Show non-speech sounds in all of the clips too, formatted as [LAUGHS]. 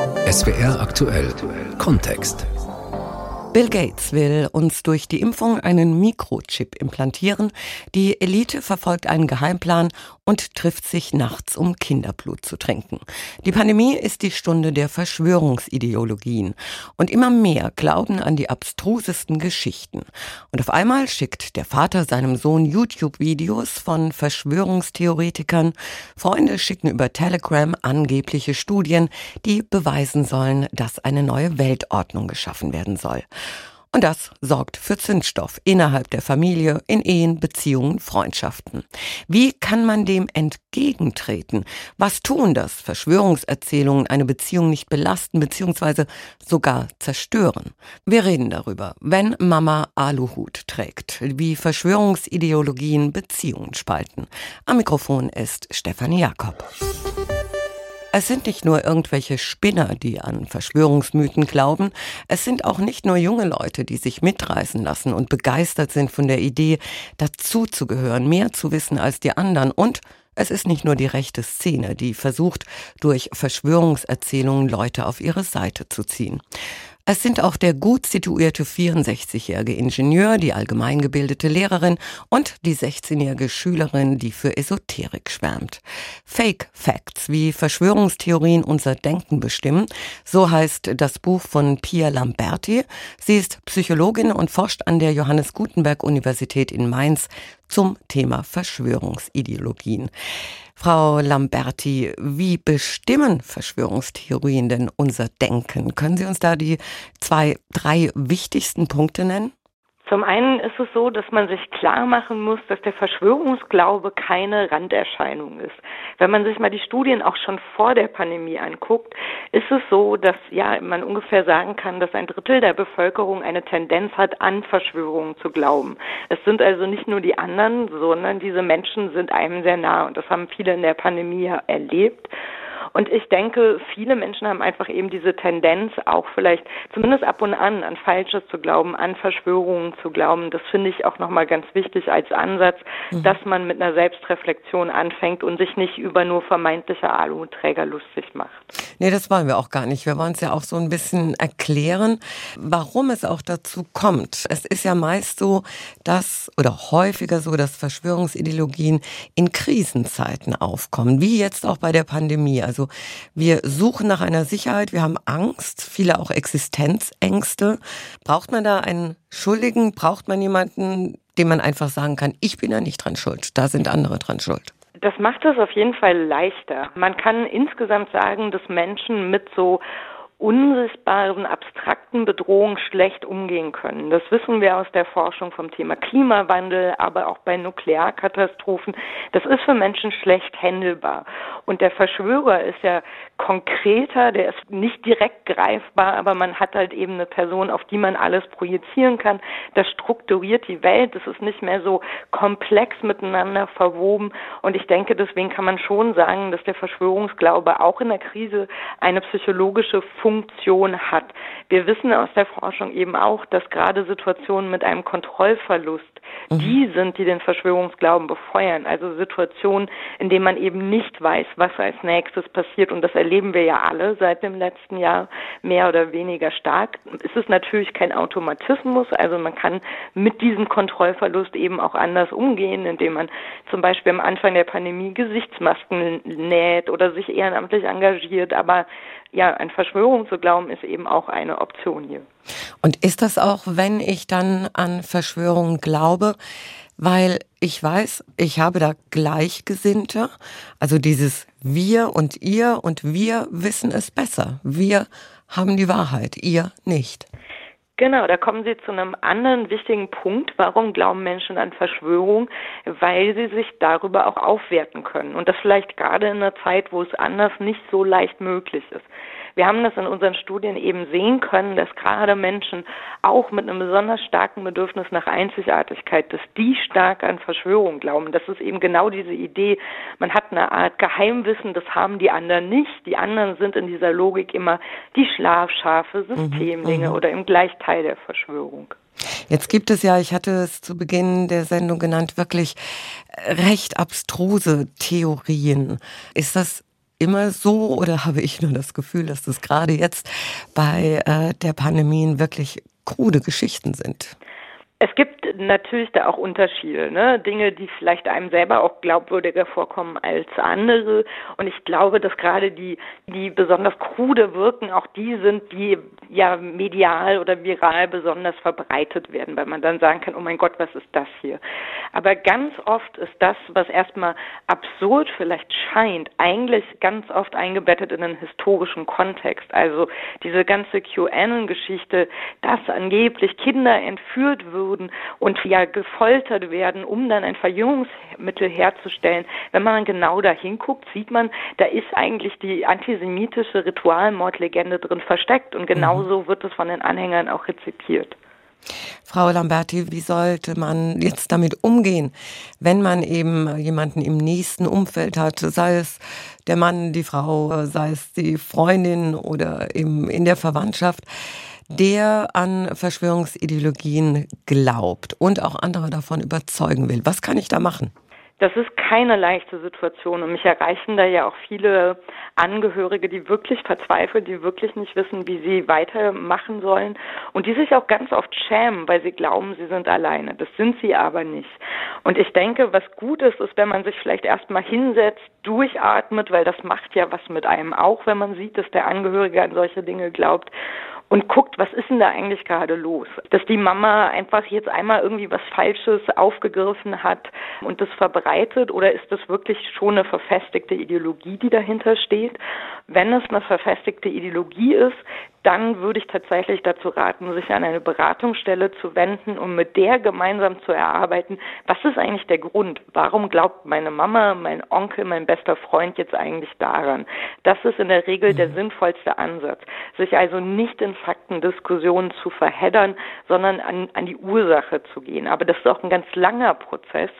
SWR aktuell Kontext. Bill Gates will uns durch die Impfung einen Mikrochip implantieren. Die Elite verfolgt einen Geheimplan und trifft sich nachts, um Kinderblut zu trinken. Die Pandemie ist die Stunde der Verschwörungsideologien. Und immer mehr glauben an die abstrusesten Geschichten. Und auf einmal schickt der Vater seinem Sohn YouTube-Videos von Verschwörungstheoretikern. Freunde schicken über Telegram angebliche Studien, die beweisen sollen, dass eine neue Weltordnung geschaffen werden soll. Und das sorgt für Zündstoff innerhalb der Familie, in Ehen, Beziehungen, Freundschaften. Wie kann man dem entgegentreten? Was tun, dass Verschwörungserzählungen eine Beziehung nicht belasten bzw. sogar zerstören? Wir reden darüber, wenn Mama Aluhut trägt, wie Verschwörungsideologien Beziehungen spalten. Am Mikrofon ist Stefanie Jakob. Es sind nicht nur irgendwelche Spinner, die an Verschwörungsmythen glauben, es sind auch nicht nur junge Leute, die sich mitreißen lassen und begeistert sind von der Idee, dazuzugehören, mehr zu wissen als die anderen und es ist nicht nur die rechte Szene, die versucht, durch Verschwörungserzählungen Leute auf ihre Seite zu ziehen. Es sind auch der gut situierte 64-jährige Ingenieur, die allgemeingebildete Lehrerin und die 16-jährige Schülerin, die für Esoterik schwärmt. Fake Facts, wie Verschwörungstheorien unser Denken bestimmen, so heißt das Buch von Pia Lamberti. Sie ist Psychologin und forscht an der Johannes Gutenberg Universität in Mainz zum Thema Verschwörungsideologien. Frau Lamberti, wie bestimmen Verschwörungstheorien denn unser Denken? Können Sie uns da die zwei, drei wichtigsten Punkte nennen? Zum einen ist es so, dass man sich klar machen muss, dass der Verschwörungsglaube keine Randerscheinung ist. Wenn man sich mal die Studien auch schon vor der Pandemie anguckt, ist es so, dass ja man ungefähr sagen kann, dass ein Drittel der Bevölkerung eine Tendenz hat, an Verschwörungen zu glauben. Es sind also nicht nur die anderen, sondern diese Menschen sind einem sehr nah und das haben viele in der Pandemie erlebt. Und ich denke, viele Menschen haben einfach eben diese Tendenz, auch vielleicht zumindest ab und an an Falsches zu glauben, an Verschwörungen zu glauben. Das finde ich auch nochmal ganz wichtig als Ansatz, mhm. dass man mit einer Selbstreflexion anfängt und sich nicht über nur vermeintliche Aluträger lustig macht. Nee, das wollen wir auch gar nicht. Wir wollen es ja auch so ein bisschen erklären, warum es auch dazu kommt. Es ist ja meist so, dass, oder häufiger so, dass Verschwörungsideologien in Krisenzeiten aufkommen, wie jetzt auch bei der Pandemie. Also wir suchen nach einer Sicherheit, wir haben Angst, viele auch Existenzängste. Braucht man da einen Schuldigen? Braucht man jemanden, dem man einfach sagen kann, ich bin ja nicht dran schuld, da sind andere dran schuld? Das macht es auf jeden Fall leichter. Man kann insgesamt sagen, dass Menschen mit so unsichtbaren, abstrakten Bedrohungen schlecht umgehen können. Das wissen wir aus der Forschung vom Thema Klimawandel, aber auch bei Nuklearkatastrophen. Das ist für Menschen schlecht händelbar. Und der Verschwörer ist ja konkreter, der ist nicht direkt greifbar, aber man hat halt eben eine Person, auf die man alles projizieren kann. Das strukturiert die Welt. Das ist nicht mehr so komplex miteinander verwoben. Und ich denke, deswegen kann man schon sagen, dass der Verschwörungsglaube auch in der Krise eine psychologische Funktion hat. Wir wissen aus der Forschung eben auch, dass gerade Situationen mit einem Kontrollverlust mhm. die sind, die den Verschwörungsglauben befeuern. Also Situationen, in denen man eben nicht weiß, was als nächstes passiert. Und das erleben wir ja alle seit dem letzten Jahr mehr oder weniger stark. Es ist natürlich kein Automatismus. Also man kann mit diesem Kontrollverlust eben auch anders umgehen, indem man zum Beispiel am Anfang der Pandemie Gesichtsmasken näht oder sich ehrenamtlich engagiert. Aber ja, an Verschwörung zu glauben, ist eben auch eine Option hier. Und ist das auch, wenn ich dann an Verschwörungen glaube, weil ich weiß, ich habe da Gleichgesinnte, also dieses wir und ihr und wir wissen es besser. Wir haben die Wahrheit, ihr nicht. Genau, da kommen Sie zu einem anderen wichtigen Punkt. Warum glauben Menschen an Verschwörung? Weil sie sich darüber auch aufwerten können. Und das vielleicht gerade in einer Zeit, wo es anders nicht so leicht möglich ist. Wir haben das in unseren Studien eben sehen können, dass gerade Menschen auch mit einem besonders starken Bedürfnis nach Einzigartigkeit, dass die stark an Verschwörung glauben. Das ist eben genau diese Idee. Man hat eine Art Geheimwissen, das haben die anderen nicht. Die anderen sind in dieser Logik immer die Schlafschafe, mhm, Systemdinge mhm, oder im Gleichteil der Verschwörung. Jetzt gibt es ja, ich hatte es zu Beginn der Sendung genannt, wirklich recht abstruse Theorien. Ist das immer so oder habe ich nur das Gefühl, dass das gerade jetzt bei äh, der Pandemie wirklich krude Geschichten sind? Es gibt natürlich da auch Unterschiede, ne? Dinge, die vielleicht einem selber auch glaubwürdiger vorkommen als andere. Und ich glaube, dass gerade die, die besonders krude wirken, auch die sind, die ja medial oder viral besonders verbreitet werden, weil man dann sagen kann, oh mein Gott, was ist das hier? Aber ganz oft ist das, was erstmal absurd vielleicht scheint, eigentlich ganz oft eingebettet in einen historischen Kontext. Also diese ganze QAnon-Geschichte, dass angeblich Kinder entführt würden, wurden und ja gefoltert werden, um dann ein Verjüngungsmittel herzustellen. Wenn man genau da hinguckt, sieht man, da ist eigentlich die antisemitische Ritualmordlegende drin versteckt und genauso mhm. wird es von den Anhängern auch rezipiert. Frau Lamberti, wie sollte man jetzt damit umgehen, wenn man eben jemanden im nächsten Umfeld hat, sei es der Mann, die Frau, sei es die Freundin oder eben in der Verwandtschaft, der an Verschwörungsideologien glaubt und auch andere davon überzeugen will. Was kann ich da machen? Das ist keine leichte Situation und mich erreichen da ja auch viele Angehörige, die wirklich verzweifeln, die wirklich nicht wissen, wie sie weitermachen sollen und die sich auch ganz oft schämen, weil sie glauben, sie sind alleine. Das sind sie aber nicht. Und ich denke, was gut ist, ist, wenn man sich vielleicht erstmal hinsetzt, durchatmet, weil das macht ja was mit einem auch, wenn man sieht, dass der Angehörige an solche Dinge glaubt und guckt, was ist denn da eigentlich gerade los? Dass die Mama einfach jetzt einmal irgendwie was Falsches aufgegriffen hat und das verbreitet oder ist das wirklich schon eine verfestigte Ideologie, die dahinter steht? Wenn es eine verfestigte Ideologie ist, dann würde ich tatsächlich dazu raten, sich an eine Beratungsstelle zu wenden, um mit der gemeinsam zu erarbeiten, was ist eigentlich der Grund? Warum glaubt meine Mama, mein Onkel, mein bester Freund jetzt eigentlich daran? Das ist in der Regel der mhm. sinnvollste Ansatz. Sich also nicht in Faktendiskussionen zu verheddern, sondern an, an die Ursache zu gehen. Aber das ist auch ein ganz langer Prozess.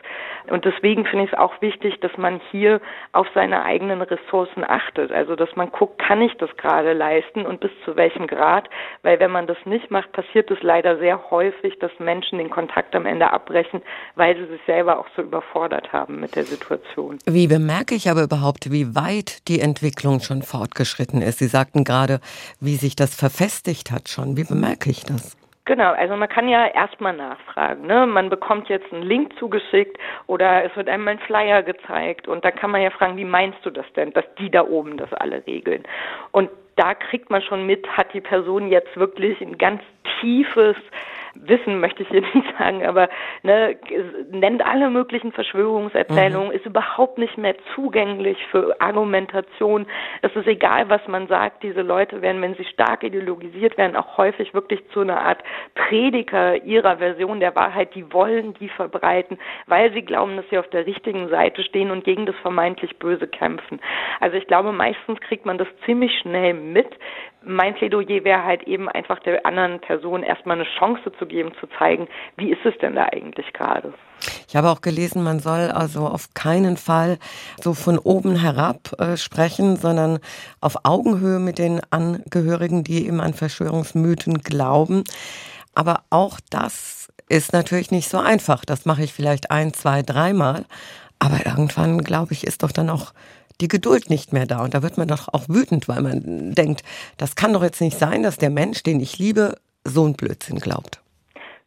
Und deswegen finde ich es auch wichtig, dass man hier auf seine eigenen Ressourcen achtet. Also, dass man guckt, kann ich das gerade leisten und bis zu welchem welchem Grad, weil wenn man das nicht macht, passiert es leider sehr häufig, dass Menschen den Kontakt am Ende abbrechen, weil sie sich selber auch so überfordert haben mit der Situation. Wie bemerke ich aber überhaupt, wie weit die Entwicklung schon fortgeschritten ist? Sie sagten gerade, wie sich das verfestigt hat schon. Wie bemerke ich das? Genau, also man kann ja erstmal nachfragen. Ne? Man bekommt jetzt einen Link zugeschickt oder es wird einem ein Flyer gezeigt und da kann man ja fragen, wie meinst du das denn, dass die da oben das alle regeln? Und da kriegt man schon mit, hat die Person jetzt wirklich ein ganz tiefes Wissen möchte ich hier [LAUGHS] nicht sagen, aber ne, nennt alle möglichen Verschwörungserzählungen, mhm. ist überhaupt nicht mehr zugänglich für Argumentation. Es ist egal, was man sagt. Diese Leute werden, wenn sie stark ideologisiert werden, auch häufig wirklich zu einer Art Prediger ihrer Version der Wahrheit. Die wollen die verbreiten, weil sie glauben, dass sie auf der richtigen Seite stehen und gegen das vermeintlich Böse kämpfen. Also ich glaube, meistens kriegt man das ziemlich schnell mit, mein Plädoyer wäre halt eben einfach der anderen Person erstmal eine Chance zu geben, zu zeigen, wie ist es denn da eigentlich gerade. Ich habe auch gelesen, man soll also auf keinen Fall so von oben herab äh, sprechen, sondern auf Augenhöhe mit den Angehörigen, die eben an Verschwörungsmythen glauben. Aber auch das ist natürlich nicht so einfach. Das mache ich vielleicht ein, zwei, dreimal. Aber irgendwann, glaube ich, ist doch dann auch die Geduld nicht mehr da. Und da wird man doch auch wütend, weil man denkt, das kann doch jetzt nicht sein, dass der Mensch, den ich liebe, so ein Blödsinn glaubt.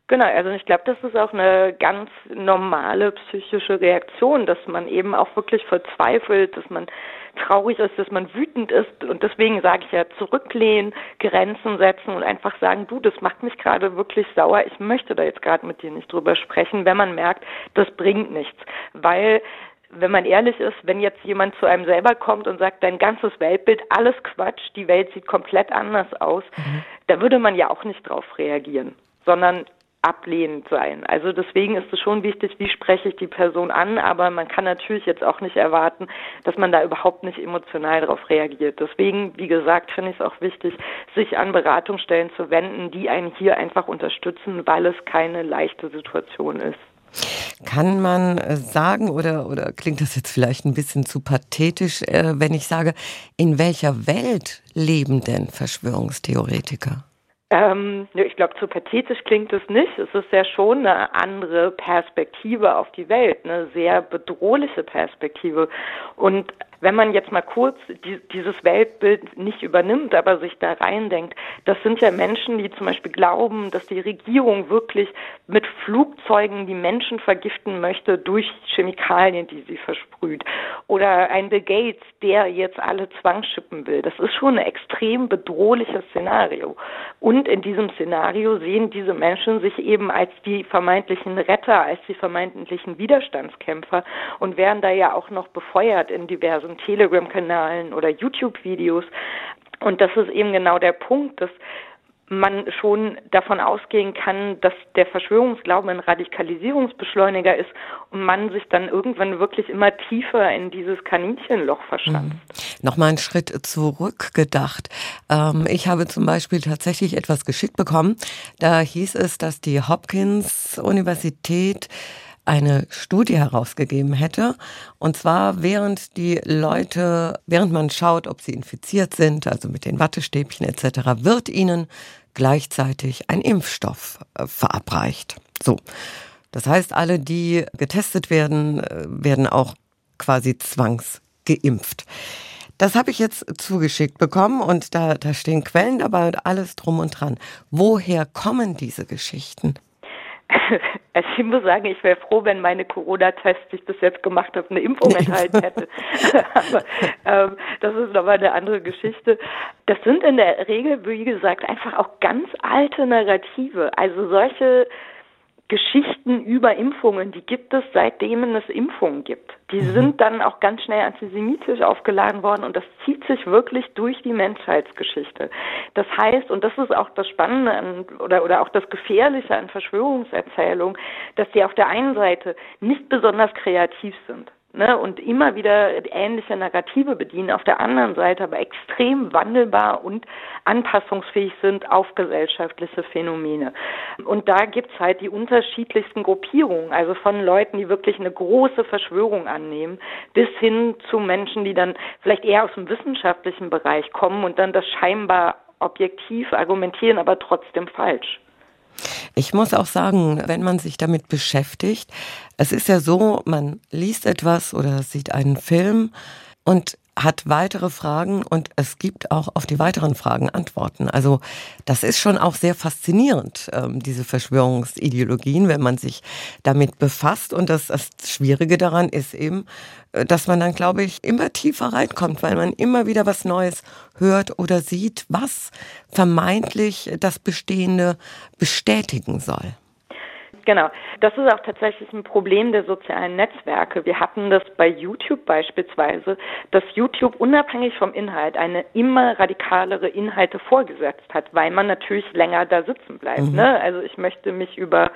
Genau, also ich glaube, das ist auch eine ganz normale psychische Reaktion, dass man eben auch wirklich verzweifelt, dass man traurig ist, dass man wütend ist und deswegen sage ich ja zurücklehnen, Grenzen setzen und einfach sagen, du, das macht mich gerade wirklich sauer, ich möchte da jetzt gerade mit dir nicht drüber sprechen, wenn man merkt, das bringt nichts, weil wenn man ehrlich ist, wenn jetzt jemand zu einem selber kommt und sagt, dein ganzes Weltbild, alles Quatsch, die Welt sieht komplett anders aus, mhm. da würde man ja auch nicht drauf reagieren, sondern ablehnend sein. Also deswegen ist es schon wichtig, wie spreche ich die Person an, aber man kann natürlich jetzt auch nicht erwarten, dass man da überhaupt nicht emotional darauf reagiert. Deswegen, wie gesagt, finde ich es auch wichtig, sich an Beratungsstellen zu wenden, die einen hier einfach unterstützen, weil es keine leichte Situation ist. Kann man äh, sagen oder, oder klingt das jetzt vielleicht ein bisschen zu pathetisch, äh, wenn ich sage, in welcher Welt leben denn Verschwörungstheoretiker? Ähm, ich glaube, zu pathetisch klingt es nicht. Es ist ja schon eine andere Perspektive auf die Welt, eine sehr bedrohliche Perspektive. Und wenn man jetzt mal kurz die, dieses Weltbild nicht übernimmt, aber sich da reindenkt, das sind ja Menschen, die zum Beispiel glauben, dass die Regierung wirklich mit Flugzeugen die Menschen vergiften möchte durch Chemikalien, die sie versprüht. Oder ein Bill Gates, der jetzt alle zwangsschippen will. Das ist schon ein extrem bedrohliches Szenario. Und in diesem Szenario sehen diese Menschen sich eben als die vermeintlichen Retter, als die vermeintlichen Widerstandskämpfer und werden da ja auch noch befeuert in diversen Telegram-Kanalen oder YouTube-Videos. Und das ist eben genau der Punkt, dass man schon davon ausgehen kann, dass der Verschwörungsglauben ein Radikalisierungsbeschleuniger ist und man sich dann irgendwann wirklich immer tiefer in dieses Kaninchenloch verschanzt. Mhm. Nochmal einen Schritt zurückgedacht. Ähm, ich habe zum Beispiel tatsächlich etwas geschickt bekommen. Da hieß es, dass die Hopkins Universität eine Studie herausgegeben hätte. Und zwar, während die Leute, während man schaut, ob sie infiziert sind, also mit den Wattestäbchen etc., wird ihnen gleichzeitig ein Impfstoff äh, verabreicht. So. Das heißt, alle, die getestet werden, äh, werden auch quasi zwangsgeimpft. Das habe ich jetzt zugeschickt bekommen und da, da stehen Quellen dabei und alles drum und dran. Woher kommen diese Geschichten? [LAUGHS] Also ich muss sagen, ich wäre froh, wenn meine Corona-Tests, die ich bis jetzt gemacht habe, eine Impfung enthalten hätte. [LAUGHS] Aber ähm, das ist nochmal eine andere Geschichte. Das sind in der Regel, wie gesagt, einfach auch ganz alte Narrative. Also solche Geschichten über Impfungen, die gibt es seitdem es Impfungen gibt. Die mhm. sind dann auch ganz schnell antisemitisch aufgeladen worden und das zieht sich wirklich durch die Menschheitsgeschichte. Das heißt, und das ist auch das Spannende an, oder, oder auch das Gefährliche an Verschwörungserzählungen, dass die auf der einen Seite nicht besonders kreativ sind ne, und immer wieder ähnliche Narrative bedienen, auf der anderen Seite aber extrem wandelbar und anpassungsfähig sind auf gesellschaftliche Phänomene. Und da gibt's halt die unterschiedlichsten Gruppierungen, also von Leuten, die wirklich eine große Verschwörung annehmen, bis hin zu Menschen, die dann vielleicht eher aus dem wissenschaftlichen Bereich kommen und dann das scheinbar objektiv argumentieren, aber trotzdem falsch. Ich muss auch sagen, wenn man sich damit beschäftigt, es ist ja so, man liest etwas oder sieht einen Film und hat weitere Fragen und es gibt auch auf die weiteren Fragen Antworten. Also das ist schon auch sehr faszinierend, ähm, diese Verschwörungsideologien, wenn man sich damit befasst. Und das, das Schwierige daran ist eben, äh, dass man dann, glaube ich, immer tiefer reinkommt, weil man immer wieder was Neues hört oder sieht, was vermeintlich das Bestehende bestätigen soll. Genau. Das ist auch tatsächlich ein Problem der sozialen Netzwerke. Wir hatten das bei YouTube beispielsweise, dass YouTube unabhängig vom Inhalt eine immer radikalere Inhalte vorgesetzt hat, weil man natürlich länger da sitzen bleibt. Mhm. Ne? Also ich möchte mich über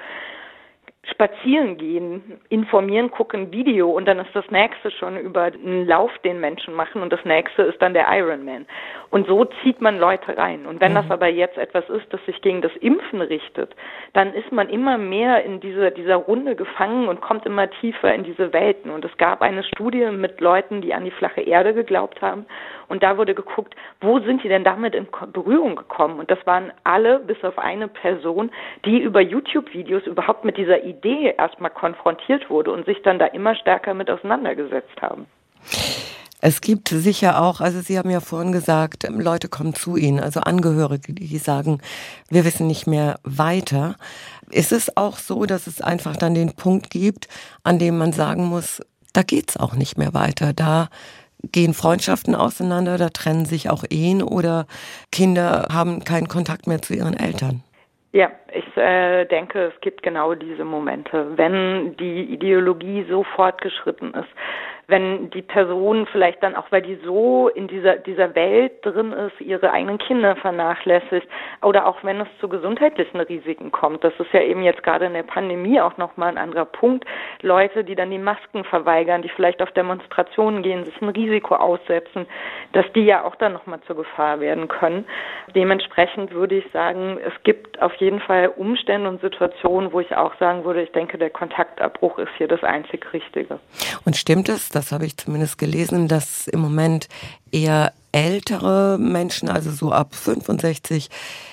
spazieren gehen, informieren, gucken Video und dann ist das nächste schon über einen Lauf, den Menschen machen und das nächste ist dann der Ironman. Und so zieht man Leute rein. Und wenn mhm. das aber jetzt etwas ist, das sich gegen das Impfen richtet, dann ist man immer mehr in diese, dieser Runde gefangen und kommt immer tiefer in diese Welten. Und es gab eine Studie mit Leuten, die an die flache Erde geglaubt haben und da wurde geguckt, wo sind die denn damit in Berührung gekommen? Und das waren alle, bis auf eine Person, die über YouTube-Videos überhaupt mit dieser Idee erstmal konfrontiert wurde und sich dann da immer stärker mit auseinandergesetzt haben. Es gibt sicher auch, also Sie haben ja vorhin gesagt, Leute kommen zu Ihnen, also Angehörige, die sagen, wir wissen nicht mehr weiter. Ist es auch so, dass es einfach dann den Punkt gibt, an dem man sagen muss, da geht's auch nicht mehr weiter, da gehen Freundschaften auseinander, da trennen sich auch Ehen oder Kinder haben keinen Kontakt mehr zu ihren Eltern. Ja, ich äh, denke, es gibt genau diese Momente, wenn die Ideologie so fortgeschritten ist, wenn die Person vielleicht dann auch, weil die so in dieser, dieser Welt drin ist, ihre eigenen Kinder vernachlässigt oder auch wenn es zu gesundheitlichen Risiken kommt. Das ist ja eben jetzt gerade in der Pandemie auch nochmal ein anderer Punkt. Leute, die dann die Masken verweigern, die vielleicht auf Demonstrationen gehen, sich ein Risiko aussetzen, dass die ja auch dann nochmal zur Gefahr werden können. Dementsprechend würde ich sagen, es gibt auf jeden Fall Umstände und Situationen, wo ich auch sagen würde, ich denke, der Kontaktabbruch ist hier das einzig Richtige. Und stimmt es, das habe ich zumindest gelesen, dass im Moment eher ältere Menschen, also so ab 65,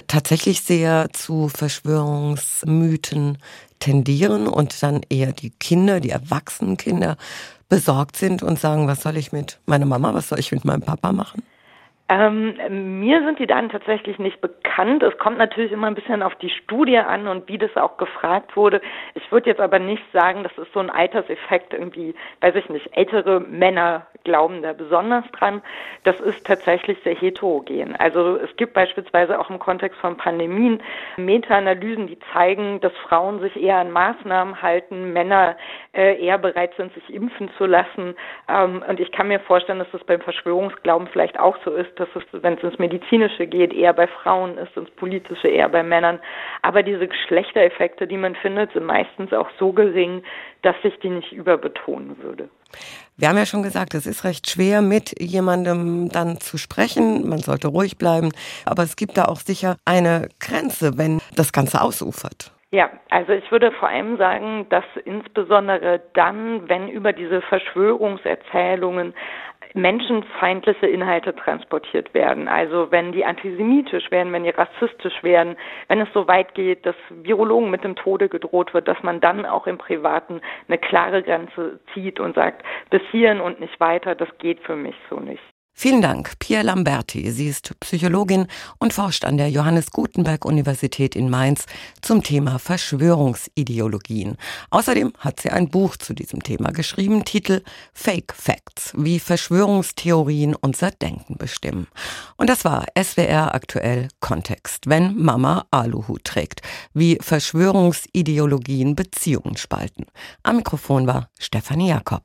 tatsächlich sehr zu Verschwörungsmythen tendieren und dann eher die Kinder, die erwachsenen Kinder besorgt sind und sagen, was soll ich mit meiner Mama, was soll ich mit meinem Papa machen? Ähm, mir sind die Daten tatsächlich nicht bekannt. Es kommt natürlich immer ein bisschen auf die Studie an und wie das auch gefragt wurde. Ich würde jetzt aber nicht sagen, das ist so ein Alterseffekt irgendwie, weiß ich nicht, ältere Männer glauben da besonders dran. Das ist tatsächlich sehr heterogen. Also es gibt beispielsweise auch im Kontext von Pandemien Meta-Analysen, die zeigen, dass Frauen sich eher an Maßnahmen halten, Männer äh, eher bereit sind, sich impfen zu lassen. Ähm, und ich kann mir vorstellen, dass das beim Verschwörungsglauben vielleicht auch so ist, dass es, wenn es ins Medizinische geht, eher bei Frauen ist, ins Politische eher bei Männern. Aber diese Geschlechtereffekte, die man findet, sind meistens auch so gering, dass ich die nicht überbetonen würde. Wir haben ja schon gesagt, es ist recht schwer, mit jemandem dann zu sprechen. Man sollte ruhig bleiben. Aber es gibt da auch sicher eine Grenze, wenn das Ganze ausufert. Ja, also ich würde vor allem sagen, dass insbesondere dann, wenn über diese Verschwörungserzählungen menschenfeindliche Inhalte transportiert werden. Also wenn die antisemitisch werden, wenn die rassistisch werden, wenn es so weit geht, dass Virologen mit dem Tode gedroht wird, dass man dann auch im Privaten eine klare Grenze zieht und sagt, bis hierhin und nicht weiter, das geht für mich so nicht. Vielen Dank, Pia Lamberti. Sie ist Psychologin und forscht an der Johannes Gutenberg Universität in Mainz zum Thema Verschwörungsideologien. Außerdem hat sie ein Buch zu diesem Thema geschrieben, Titel Fake Facts, wie Verschwörungstheorien unser Denken bestimmen. Und das war SWR aktuell Kontext, wenn Mama Aluhut trägt, wie Verschwörungsideologien Beziehungen spalten. Am Mikrofon war Stefanie Jakob.